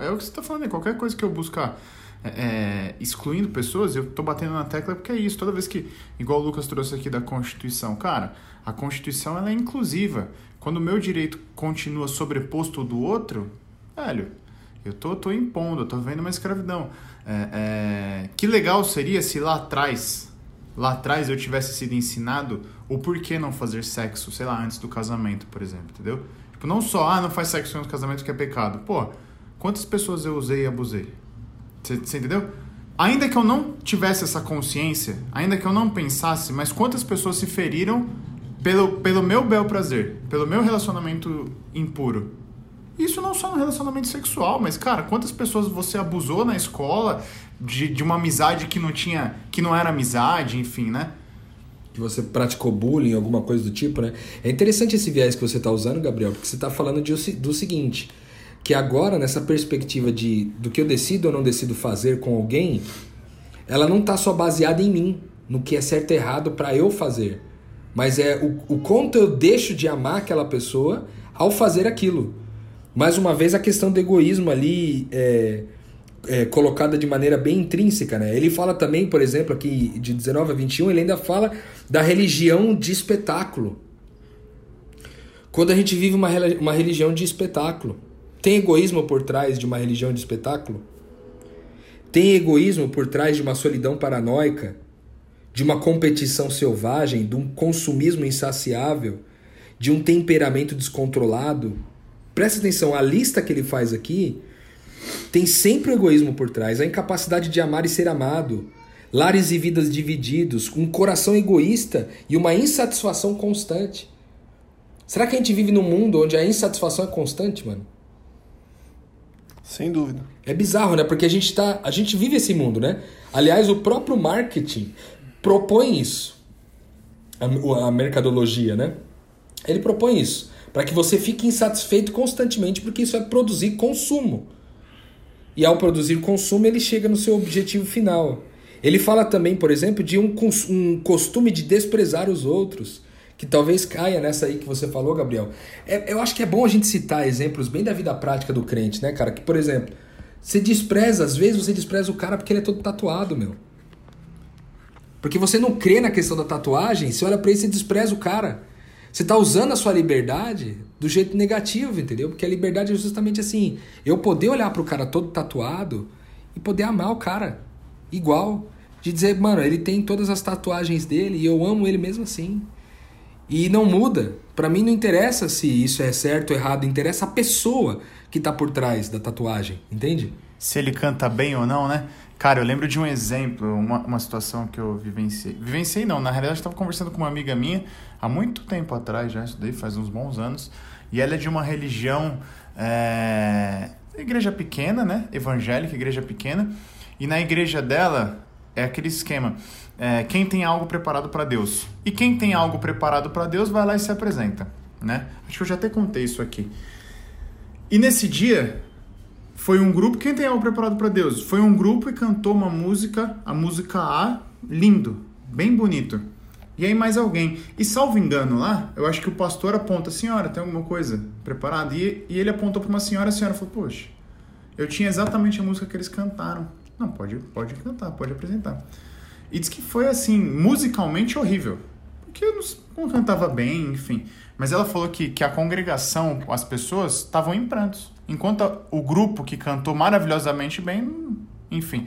É o que você tá falando, é qualquer coisa que eu buscar é, é, excluindo pessoas, eu tô batendo na tecla porque é isso. Toda vez que, igual o Lucas trouxe aqui da Constituição, cara, a Constituição ela é inclusiva. Quando o meu direito continua sobreposto ao do outro, velho, eu tô, tô impondo, eu tô vendo uma escravidão. É, é, que legal seria se lá atrás, lá atrás eu tivesse sido ensinado o porquê não fazer sexo, sei lá, antes do casamento, por exemplo, entendeu? Tipo, não só, ah, não faz sexo antes do casamento que é pecado. Pô, quantas pessoas eu usei e abusei? Você entendeu? Ainda que eu não tivesse essa consciência, ainda que eu não pensasse, mas quantas pessoas se feriram pelo, pelo meu bel prazer, pelo meu relacionamento impuro? Isso não só no relacionamento sexual, mas, cara, quantas pessoas você abusou na escola de, de uma amizade que não tinha. que não era amizade, enfim, né? que você praticou bullying, alguma coisa do tipo, né? É interessante esse viés que você está usando, Gabriel, porque você está falando de, do seguinte, que agora, nessa perspectiva de do que eu decido ou não decido fazer com alguém, ela não está só baseada em mim, no que é certo e errado para eu fazer, mas é o, o quanto eu deixo de amar aquela pessoa ao fazer aquilo. Mais uma vez, a questão do egoísmo ali é, é, colocada de maneira bem intrínseca. Né? Ele fala também, por exemplo, aqui de 19 a 21, ele ainda fala da religião de espetáculo. Quando a gente vive uma, uma religião de espetáculo, tem egoísmo por trás de uma religião de espetáculo? Tem egoísmo por trás de uma solidão paranoica, de uma competição selvagem, de um consumismo insaciável, de um temperamento descontrolado? Presta atenção, a lista que ele faz aqui tem sempre o egoísmo por trás, a incapacidade de amar e ser amado, lares e vidas divididos, um coração egoísta e uma insatisfação constante. Será que a gente vive num mundo onde a insatisfação é constante, mano? Sem dúvida. É bizarro, né? Porque a gente tá, a gente vive esse mundo, né? Aliás, o próprio marketing propõe isso. A, a mercadologia, né? Ele propõe isso para que você fique insatisfeito constantemente, porque isso é produzir consumo. E ao produzir consumo, ele chega no seu objetivo final. Ele fala também, por exemplo, de um, um costume de desprezar os outros, que talvez caia nessa aí que você falou, Gabriel. É, eu acho que é bom a gente citar exemplos bem da vida prática do crente, né, cara? Que, por exemplo, você despreza, às vezes você despreza o cara porque ele é todo tatuado, meu. Porque você não crê na questão da tatuagem, você olha pra ele e despreza o cara. Você está usando a sua liberdade do jeito negativo, entendeu? Porque a liberdade é justamente assim: eu poder olhar para o cara todo tatuado e poder amar o cara igual. De dizer, mano, ele tem todas as tatuagens dele e eu amo ele mesmo assim. E não muda. Para mim não interessa se isso é certo ou errado, interessa a pessoa que tá por trás da tatuagem, entende? Se ele canta bem ou não, né? Cara, eu lembro de um exemplo, uma, uma situação que eu vivenciei. Vivenciei não, na realidade estava conversando com uma amiga minha há muito tempo atrás, já estudei faz uns bons anos, e ela é de uma religião, é, igreja pequena, né? Evangélica, igreja pequena, e na igreja dela é aquele esquema, é, quem tem algo preparado para Deus. E quem tem algo preparado para Deus vai lá e se apresenta, né? Acho que eu já até contei isso aqui. E nesse dia, foi um grupo, quem tem algo preparado para Deus? Foi um grupo e cantou uma música, a música A, lindo, bem bonito. E aí mais alguém. E salvo engano lá, eu acho que o pastor aponta, senhora, tem alguma coisa preparada? E, e ele apontou para uma senhora, a senhora falou, poxa, eu tinha exatamente a música que eles cantaram. Não, pode, pode cantar, pode apresentar. E diz que foi assim, musicalmente horrível. Porque eu não, cantava bem, enfim. Mas ela falou que, que a congregação, as pessoas, estavam em prantos. Enquanto o grupo que cantou maravilhosamente bem, enfim.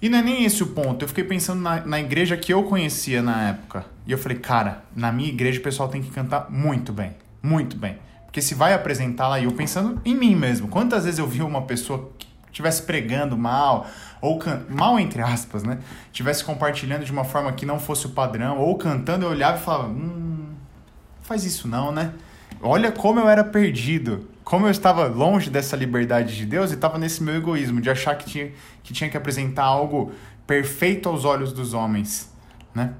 E não é nem esse o ponto. Eu fiquei pensando na, na igreja que eu conhecia na época. E eu falei, cara, na minha igreja o pessoal tem que cantar muito bem. Muito bem. Porque se vai apresentar lá, e eu pensando em mim mesmo. Quantas vezes eu vi uma pessoa estivesse pregando mal, ou can... mal entre aspas, né? Tivesse compartilhando de uma forma que não fosse o padrão, ou cantando, eu olhava e falava, hum, faz isso não, né? Olha como eu era perdido como eu estava longe dessa liberdade de Deus e estava nesse meu egoísmo de achar que tinha, que tinha que apresentar algo perfeito aos olhos dos homens, né?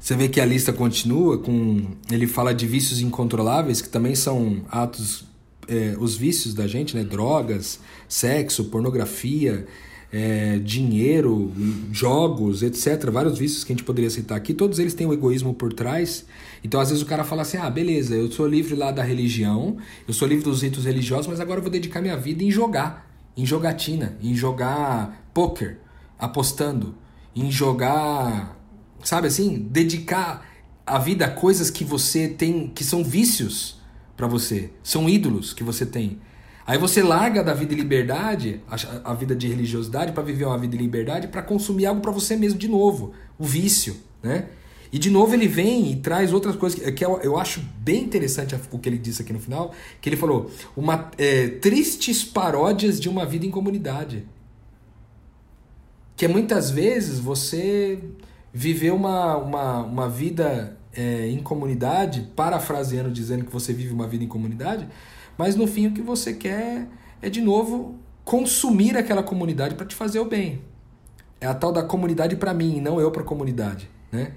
Você vê que a lista continua com. Ele fala de vícios incontroláveis, que também são atos. É, os vícios da gente, né? Drogas, sexo, pornografia, é, dinheiro, jogos, etc. Vários vícios que a gente poderia citar aqui, todos eles têm o egoísmo por trás. Então, às vezes, o cara fala assim: ah, beleza, eu sou livre lá da religião, eu sou livre dos ritos religiosos, mas agora eu vou dedicar minha vida em jogar, em jogatina, em jogar poker, apostando, em jogar, sabe assim? Dedicar a vida a coisas que você tem, que são vícios para você, são ídolos que você tem. Aí você larga da vida de liberdade, a, a vida de religiosidade, para viver uma vida de liberdade, para consumir algo para você mesmo de novo, o vício, né? E de novo ele vem e traz outras coisas que, que eu, eu, acho bem interessante o que ele disse aqui no final, que ele falou uma é, tristes paródias de uma vida em comunidade, que é muitas vezes você viver uma, uma, uma vida é, em comunidade, parafraseando dizendo que você vive uma vida em comunidade, mas no fim o que você quer é de novo consumir aquela comunidade para te fazer o bem. É a tal da comunidade para mim, não eu para a comunidade. né?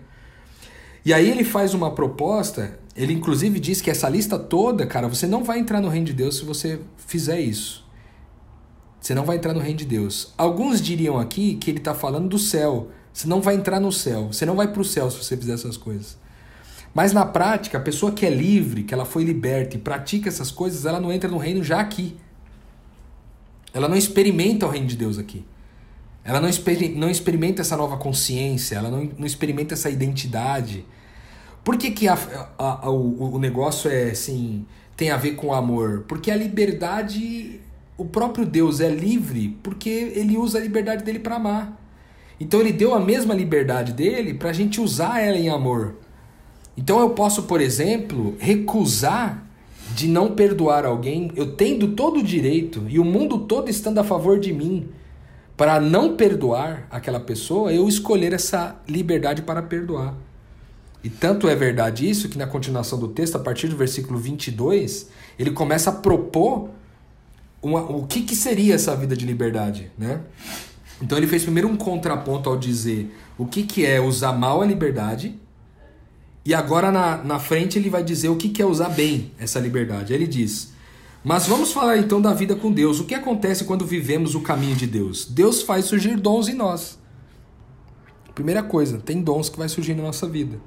E aí ele faz uma proposta, ele inclusive diz que essa lista toda, cara, você não vai entrar no reino de Deus se você fizer isso. Você não vai entrar no reino de Deus. Alguns diriam aqui que ele está falando do céu. Você não vai entrar no céu. Você não vai para o céu se você fizer essas coisas. Mas na prática, a pessoa que é livre, que ela foi liberta e pratica essas coisas, ela não entra no reino já aqui. Ela não experimenta o reino de Deus aqui. Ela não, exper não experimenta essa nova consciência, ela não, não experimenta essa identidade. Por que, que a, a, a, o, o negócio é assim, tem a ver com amor? Porque a liberdade, o próprio Deus é livre porque ele usa a liberdade dele para amar. Então ele deu a mesma liberdade dele para a gente usar ela em amor. Então eu posso, por exemplo, recusar de não perdoar alguém, eu tendo todo o direito e o mundo todo estando a favor de mim para não perdoar aquela pessoa, eu escolher essa liberdade para perdoar. E tanto é verdade isso que na continuação do texto, a partir do versículo 22, ele começa a propor uma, o que, que seria essa vida de liberdade, né? Então ele fez primeiro um contraponto ao dizer o que, que é usar mal a liberdade, e agora na, na frente ele vai dizer o que, é usar bem essa liberdade. Ele diz: mas vamos falar então da vida com Deus. O que acontece quando vivemos o caminho de Deus? Deus faz surgir dons em nós. Primeira coisa, tem dons que vai surgir na nossa vida.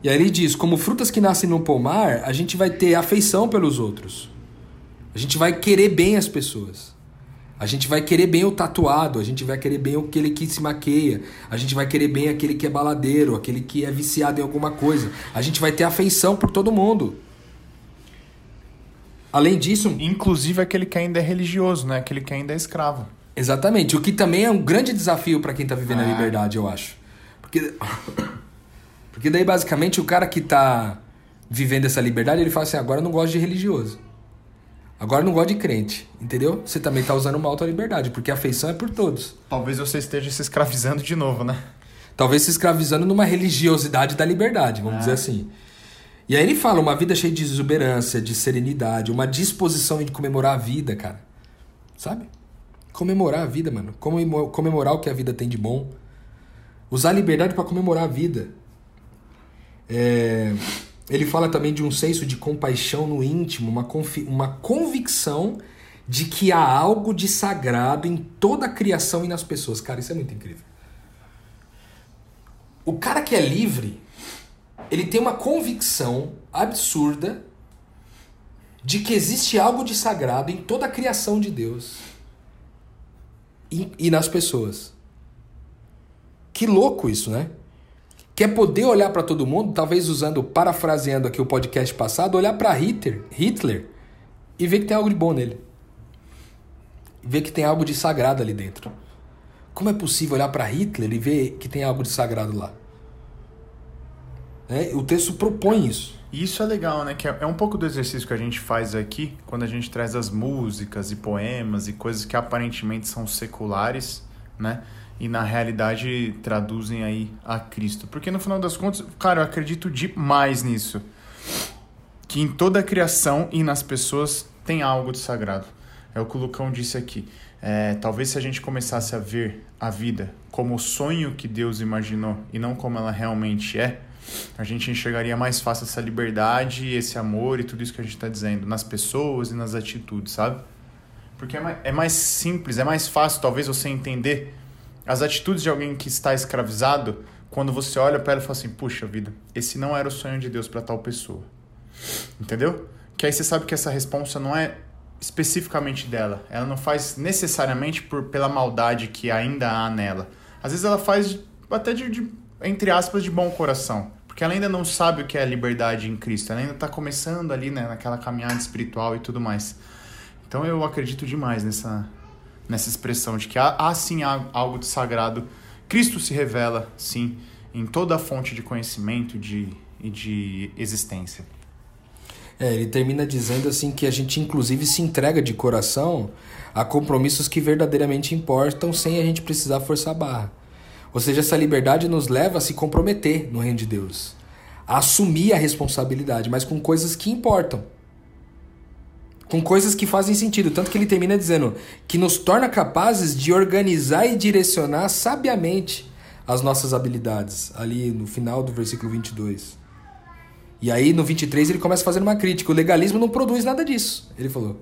E aí ele diz: como frutas que nascem no pomar, a gente vai ter afeição pelos outros. A gente vai querer bem as pessoas. A gente vai querer bem o tatuado, a gente vai querer bem aquele que se maqueia, a gente vai querer bem aquele que é baladeiro, aquele que é viciado em alguma coisa. A gente vai ter afeição por todo mundo. Além disso. Inclusive aquele que ainda é religioso, né? Aquele que ainda é escravo. Exatamente. O que também é um grande desafio para quem está vivendo a ah. liberdade, eu acho. Porque. Porque daí, basicamente, o cara que está vivendo essa liberdade, ele fala assim: agora eu não gosto de religioso. Agora não gosto de crente, entendeu? Você também está usando uma auto-liberdade, porque a afeição é por todos. Talvez você esteja se escravizando de novo, né? Talvez se escravizando numa religiosidade da liberdade, vamos ah. dizer assim. E aí ele fala uma vida cheia de exuberância, de serenidade, uma disposição de comemorar a vida, cara. Sabe? Comemorar a vida, mano. Comemorar o que a vida tem de bom. Usar a liberdade para comemorar a vida. É... Ele fala também de um senso de compaixão no íntimo, uma, uma convicção de que há algo de sagrado em toda a criação e nas pessoas. Cara, isso é muito incrível. O cara que é livre, ele tem uma convicção absurda de que existe algo de sagrado em toda a criação de Deus e, e nas pessoas. Que louco isso, né? Quer poder olhar para todo mundo, talvez usando, parafraseando aqui o podcast passado, olhar para Hitler, Hitler e ver que tem algo de bom nele. Ver que tem algo de sagrado ali dentro. Como é possível olhar para Hitler e ver que tem algo de sagrado lá? Né? O texto propõe isso. Isso é legal, né? Que é, é um pouco do exercício que a gente faz aqui quando a gente traz as músicas e poemas e coisas que aparentemente são seculares, né? E na realidade traduzem aí a Cristo. Porque no final das contas, cara, eu acredito demais nisso. Que em toda a criação e nas pessoas tem algo de sagrado. É o que o Lucão disse aqui. É, talvez se a gente começasse a ver a vida como o sonho que Deus imaginou e não como ela realmente é, a gente enxergaria mais fácil essa liberdade, esse amor e tudo isso que a gente está dizendo nas pessoas e nas atitudes, sabe? Porque é mais, é mais simples, é mais fácil talvez você entender as atitudes de alguém que está escravizado quando você olha para ela e fala assim: puxa vida, esse não era o sonho de Deus para tal pessoa. Entendeu? Que aí você sabe que essa resposta não é especificamente dela. Ela não faz necessariamente por pela maldade que ainda há nela. Às vezes ela faz até de, de entre aspas, de bom coração. Porque ela ainda não sabe o que é liberdade em Cristo. Ela ainda está começando ali, né, naquela caminhada espiritual e tudo mais. Então eu acredito demais nessa, nessa expressão de que há, há sim algo de sagrado. Cristo se revela, sim, em toda a fonte de conhecimento de, e de existência. É, ele termina dizendo assim que a gente inclusive se entrega de coração a compromissos que verdadeiramente importam sem a gente precisar forçar a barra. Ou seja, essa liberdade nos leva a se comprometer no reino de Deus, a assumir a responsabilidade, mas com coisas que importam. Com coisas que fazem sentido. Tanto que ele termina dizendo que nos torna capazes de organizar e direcionar sabiamente as nossas habilidades, ali no final do versículo 22. E aí no 23 ele começa fazendo uma crítica. O legalismo não produz nada disso, ele falou.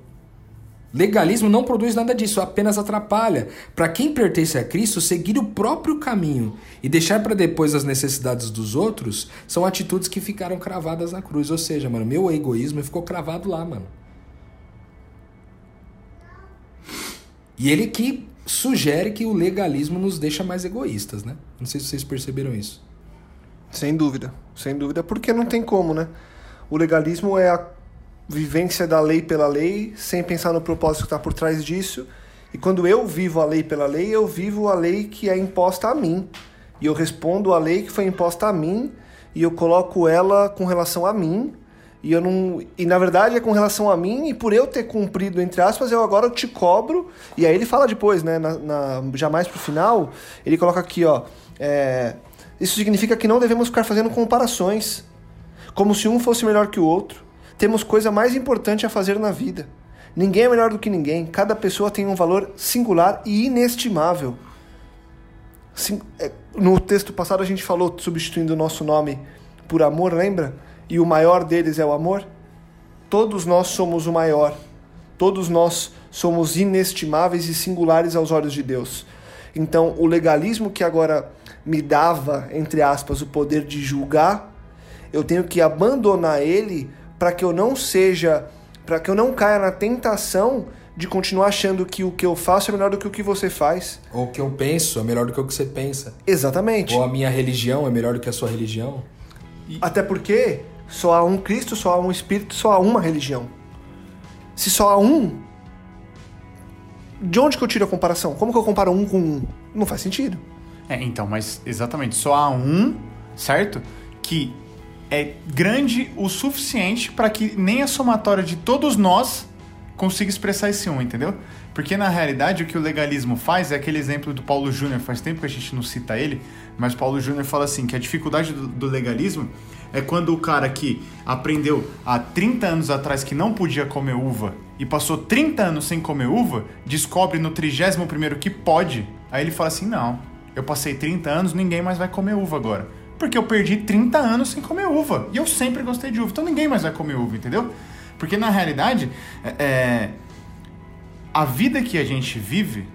Legalismo não produz nada disso, apenas atrapalha. Para quem pertence a Cristo, seguir o próprio caminho e deixar para depois as necessidades dos outros são atitudes que ficaram cravadas na cruz. Ou seja, mano, meu egoísmo ficou cravado lá, mano. E ele que sugere que o legalismo nos deixa mais egoístas, né? Não sei se vocês perceberam isso. Sem dúvida, sem dúvida, porque não tem como, né? O legalismo é a vivência da lei pela lei, sem pensar no propósito que está por trás disso. E quando eu vivo a lei pela lei, eu vivo a lei que é imposta a mim. E eu respondo à lei que foi imposta a mim e eu coloco ela com relação a mim. E eu não e na verdade é com relação a mim e por eu ter cumprido entre aspas eu agora te cobro e aí ele fala depois né na, na já mais pro final ele coloca aqui ó é, isso significa que não devemos ficar fazendo comparações como se um fosse melhor que o outro temos coisa mais importante a fazer na vida. Ninguém é melhor do que ninguém. Cada pessoa tem um valor singular e inestimável. É, no texto passado a gente falou substituindo o nosso nome por amor, lembra? E o maior deles é o amor. Todos nós somos o maior. Todos nós somos inestimáveis e singulares aos olhos de Deus. Então, o legalismo que agora me dava, entre aspas, o poder de julgar, eu tenho que abandonar ele para que eu não seja, para que eu não caia na tentação de continuar achando que o que eu faço é melhor do que o que você faz. Ou o que eu penso é melhor do que o que você pensa. Exatamente. Ou a minha religião é melhor do que a sua religião. Até porque só há um Cristo, só há um Espírito, só há uma religião. Se só há um, de onde que eu tiro a comparação? Como que eu comparo um com um? Não faz sentido. É, então, mas exatamente, só há um, certo? Que é grande o suficiente para que nem a somatória de todos nós consiga expressar esse um, entendeu? Porque na realidade o que o legalismo faz é aquele exemplo do Paulo Júnior, faz tempo que a gente não cita ele, mas Paulo Júnior fala assim que a dificuldade do, do, legalismo é quando o cara que aprendeu há 30 anos atrás que não podia comer uva e passou 30 anos sem comer uva, descobre no 31 que pode, aí ele fala assim: "Não, eu passei 30 anos, ninguém mais vai comer uva agora". Porque eu perdi 30 anos sem comer uva. E eu sempre gostei de uva. Então ninguém mais vai comer uva, entendeu? Porque na realidade, é, é, a vida que a gente vive,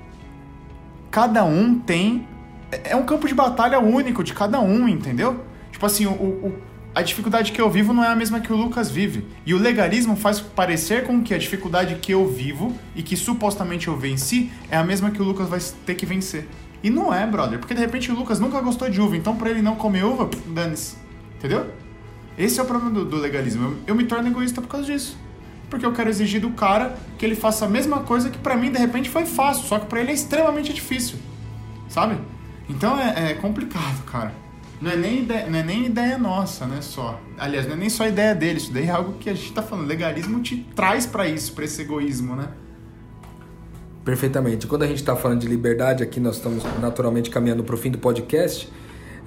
cada um tem. É, é um campo de batalha único de cada um, entendeu? Tipo assim, o, o, a dificuldade que eu vivo não é a mesma que o Lucas vive. E o legalismo faz parecer com que a dificuldade que eu vivo e que supostamente eu venci é a mesma que o Lucas vai ter que vencer. E não é, brother, porque de repente o Lucas nunca gostou de uva, então pra ele não comer uva, dane-se. Entendeu? Esse é o problema do, do legalismo. Eu, eu, me torno egoísta por causa disso. Porque eu quero exigir do cara que ele faça a mesma coisa que para mim de repente foi fácil, só que para ele é extremamente difícil. Sabe? Então é, é complicado, cara. Não é, nem ideia, não é nem ideia nossa, né? Só. Aliás, não é nem só ideia dele, isso daí é algo que a gente tá falando. Legalismo te traz para isso, para esse egoísmo, né? Perfeitamente. Quando a gente está falando de liberdade, aqui nós estamos naturalmente caminhando para o fim do podcast.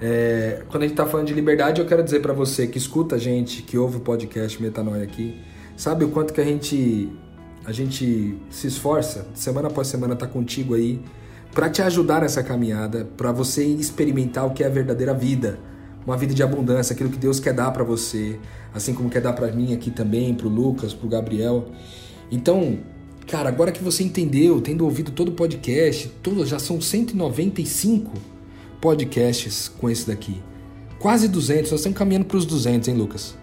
É, quando a gente está falando de liberdade, eu quero dizer para você que escuta a gente, que ouve o podcast Metanoia aqui, sabe o quanto que a gente a gente se esforça, semana após semana tá contigo aí para te ajudar nessa caminhada, para você experimentar o que é a verdadeira vida, uma vida de abundância, aquilo que Deus quer dar para você, assim como quer dar para mim aqui também, para o Lucas, para o Gabriel. Então, Cara, agora que você entendeu, tendo ouvido todo o podcast, todo, já são 195 podcasts com esse daqui. Quase 200, nós estamos caminhando para os 200, hein, Lucas?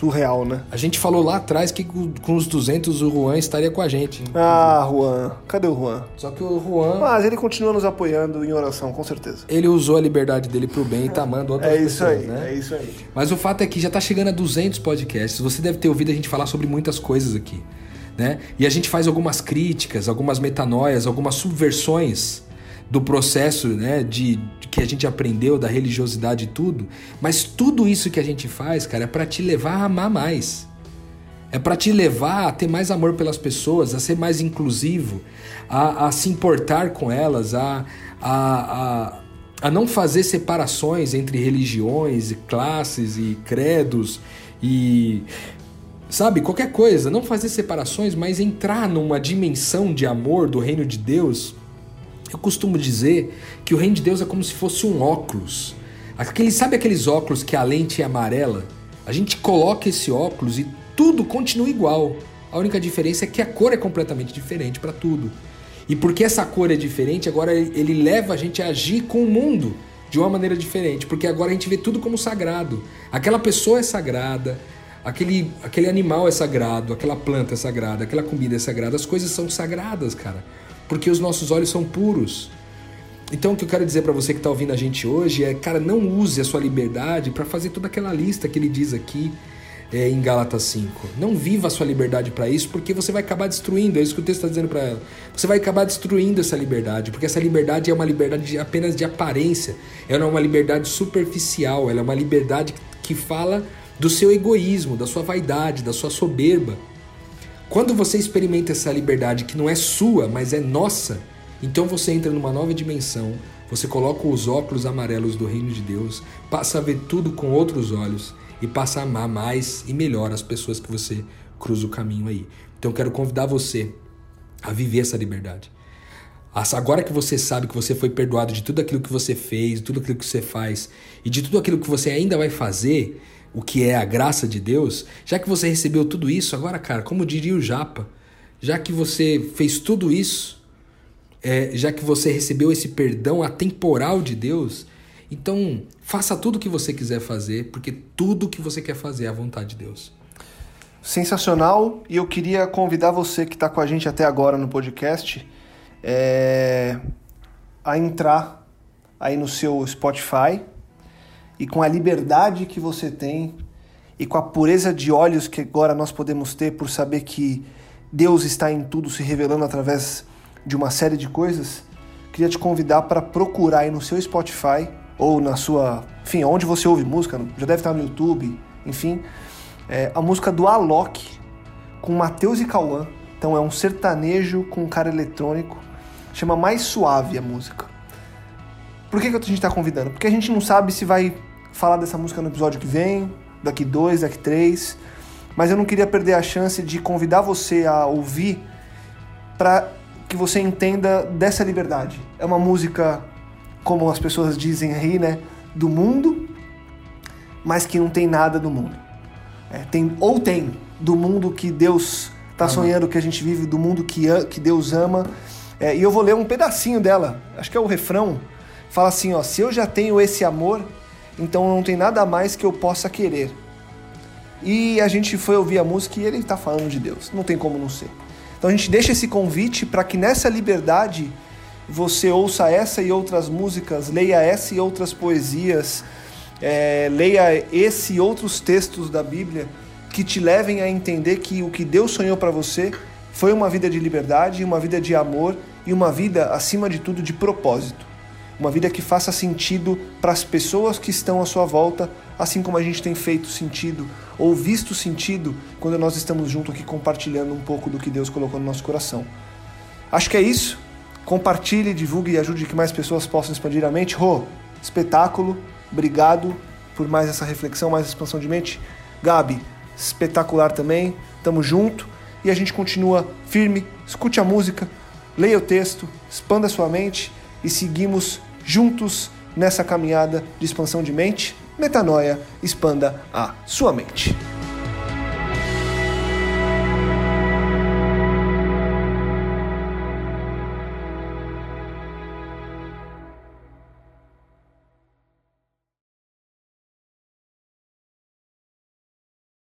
Surreal, né? A gente falou lá atrás que com os 200 o Juan estaria com a gente. Ah, Juan. Cadê o Juan? Só que o Juan... Mas ele continua nos apoiando em oração, com certeza. Ele usou a liberdade dele pro bem e tá amando outras é isso pessoas, aí, né? É isso aí. Mas o fato é que já tá chegando a 200 podcasts. Você deve ter ouvido a gente falar sobre muitas coisas aqui. Né? E a gente faz algumas críticas, algumas metanoias, algumas subversões do processo né, de, de, que a gente aprendeu da religiosidade e tudo, mas tudo isso que a gente faz, cara, é para te levar a amar mais. É para te levar a ter mais amor pelas pessoas, a ser mais inclusivo, a, a se importar com elas, a, a, a, a não fazer separações entre religiões e classes e credos e Sabe, qualquer coisa, não fazer separações, mas entrar numa dimensão de amor do reino de Deus Eu costumo dizer que o reino de Deus é como se fosse um óculos. Aquele, sabe aqueles óculos que a lente é amarela? A gente coloca esse óculos e tudo continua igual. A única diferença é que a cor é completamente diferente para tudo. E porque essa cor é diferente, agora ele leva a gente a agir com o mundo de uma maneira diferente, porque agora a gente vê tudo como sagrado. Aquela pessoa é sagrada, aquele, aquele animal é sagrado, aquela planta é sagrada, aquela comida é sagrada, as coisas são sagradas, cara, porque os nossos olhos são puros. Então o que eu quero dizer para você que está ouvindo a gente hoje é, cara, não use a sua liberdade para fazer toda aquela lista que ele diz aqui é, em Gálatas 5. Não viva a sua liberdade para isso, porque você vai acabar destruindo. É isso que o texto está dizendo para ela. Você vai acabar destruindo essa liberdade, porque essa liberdade é uma liberdade de, apenas de aparência. Ela é uma liberdade superficial. Ela é uma liberdade que fala do seu egoísmo, da sua vaidade, da sua soberba. Quando você experimenta essa liberdade que não é sua, mas é nossa, então você entra numa nova dimensão. Você coloca os óculos amarelos do reino de Deus, passa a ver tudo com outros olhos e passa a amar mais e melhor as pessoas que você cruza o caminho aí. Então quero convidar você a viver essa liberdade. Agora que você sabe que você foi perdoado de tudo aquilo que você fez, tudo aquilo que você faz e de tudo aquilo que você ainda vai fazer, o que é a graça de Deus, já que você recebeu tudo isso, agora, cara, como diria o Japa, já que você fez tudo isso, é, já que você recebeu esse perdão atemporal de Deus, então, faça tudo o que você quiser fazer, porque tudo que você quer fazer é a vontade de Deus. Sensacional, e eu queria convidar você que está com a gente até agora no podcast é, a entrar aí no seu Spotify e com a liberdade que você tem e com a pureza de olhos que agora nós podemos ter por saber que Deus está em tudo se revelando através de uma série de coisas, queria te convidar para procurar aí no seu Spotify ou na sua, enfim, onde você ouve música, já deve estar no YouTube, enfim, é a música do Alok com Matheus e Cauã. Então é um sertanejo com um cara eletrônico, chama Mais Suave a música. Por que, que a gente está convidando? Porque a gente não sabe se vai falar dessa música no episódio que vem, daqui dois, daqui três, mas eu não queria perder a chance de convidar você a ouvir para que você entenda dessa liberdade. É uma música como as pessoas dizem aí, né, do mundo, mas que não tem nada do mundo. É, tem, ou tem do mundo que Deus está sonhando que a gente vive, do mundo que, que Deus ama. É, e eu vou ler um pedacinho dela, acho que é o refrão. Fala assim: ó, se eu já tenho esse amor, então não tem nada mais que eu possa querer. E a gente foi ouvir a música e ele está falando de Deus, não tem como não ser. Então a gente deixa esse convite para que nessa liberdade você ouça essa e outras músicas, leia essa e outras poesias, é, leia esse e outros textos da Bíblia que te levem a entender que o que Deus sonhou para você foi uma vida de liberdade, uma vida de amor e uma vida, acima de tudo, de propósito. Uma vida que faça sentido para as pessoas que estão à sua volta, assim como a gente tem feito sentido ou visto sentido quando nós estamos junto aqui compartilhando um pouco do que Deus colocou no nosso coração. Acho que é isso. Compartilhe, divulgue e ajude que mais pessoas possam expandir a mente. Rô, espetáculo. Obrigado por mais essa reflexão, mais expansão de mente. Gabi, espetacular também. Tamo junto e a gente continua firme. Escute a música, leia o texto, expanda sua mente e seguimos juntos nessa caminhada de expansão de mente. Metanoia, expanda a sua mente.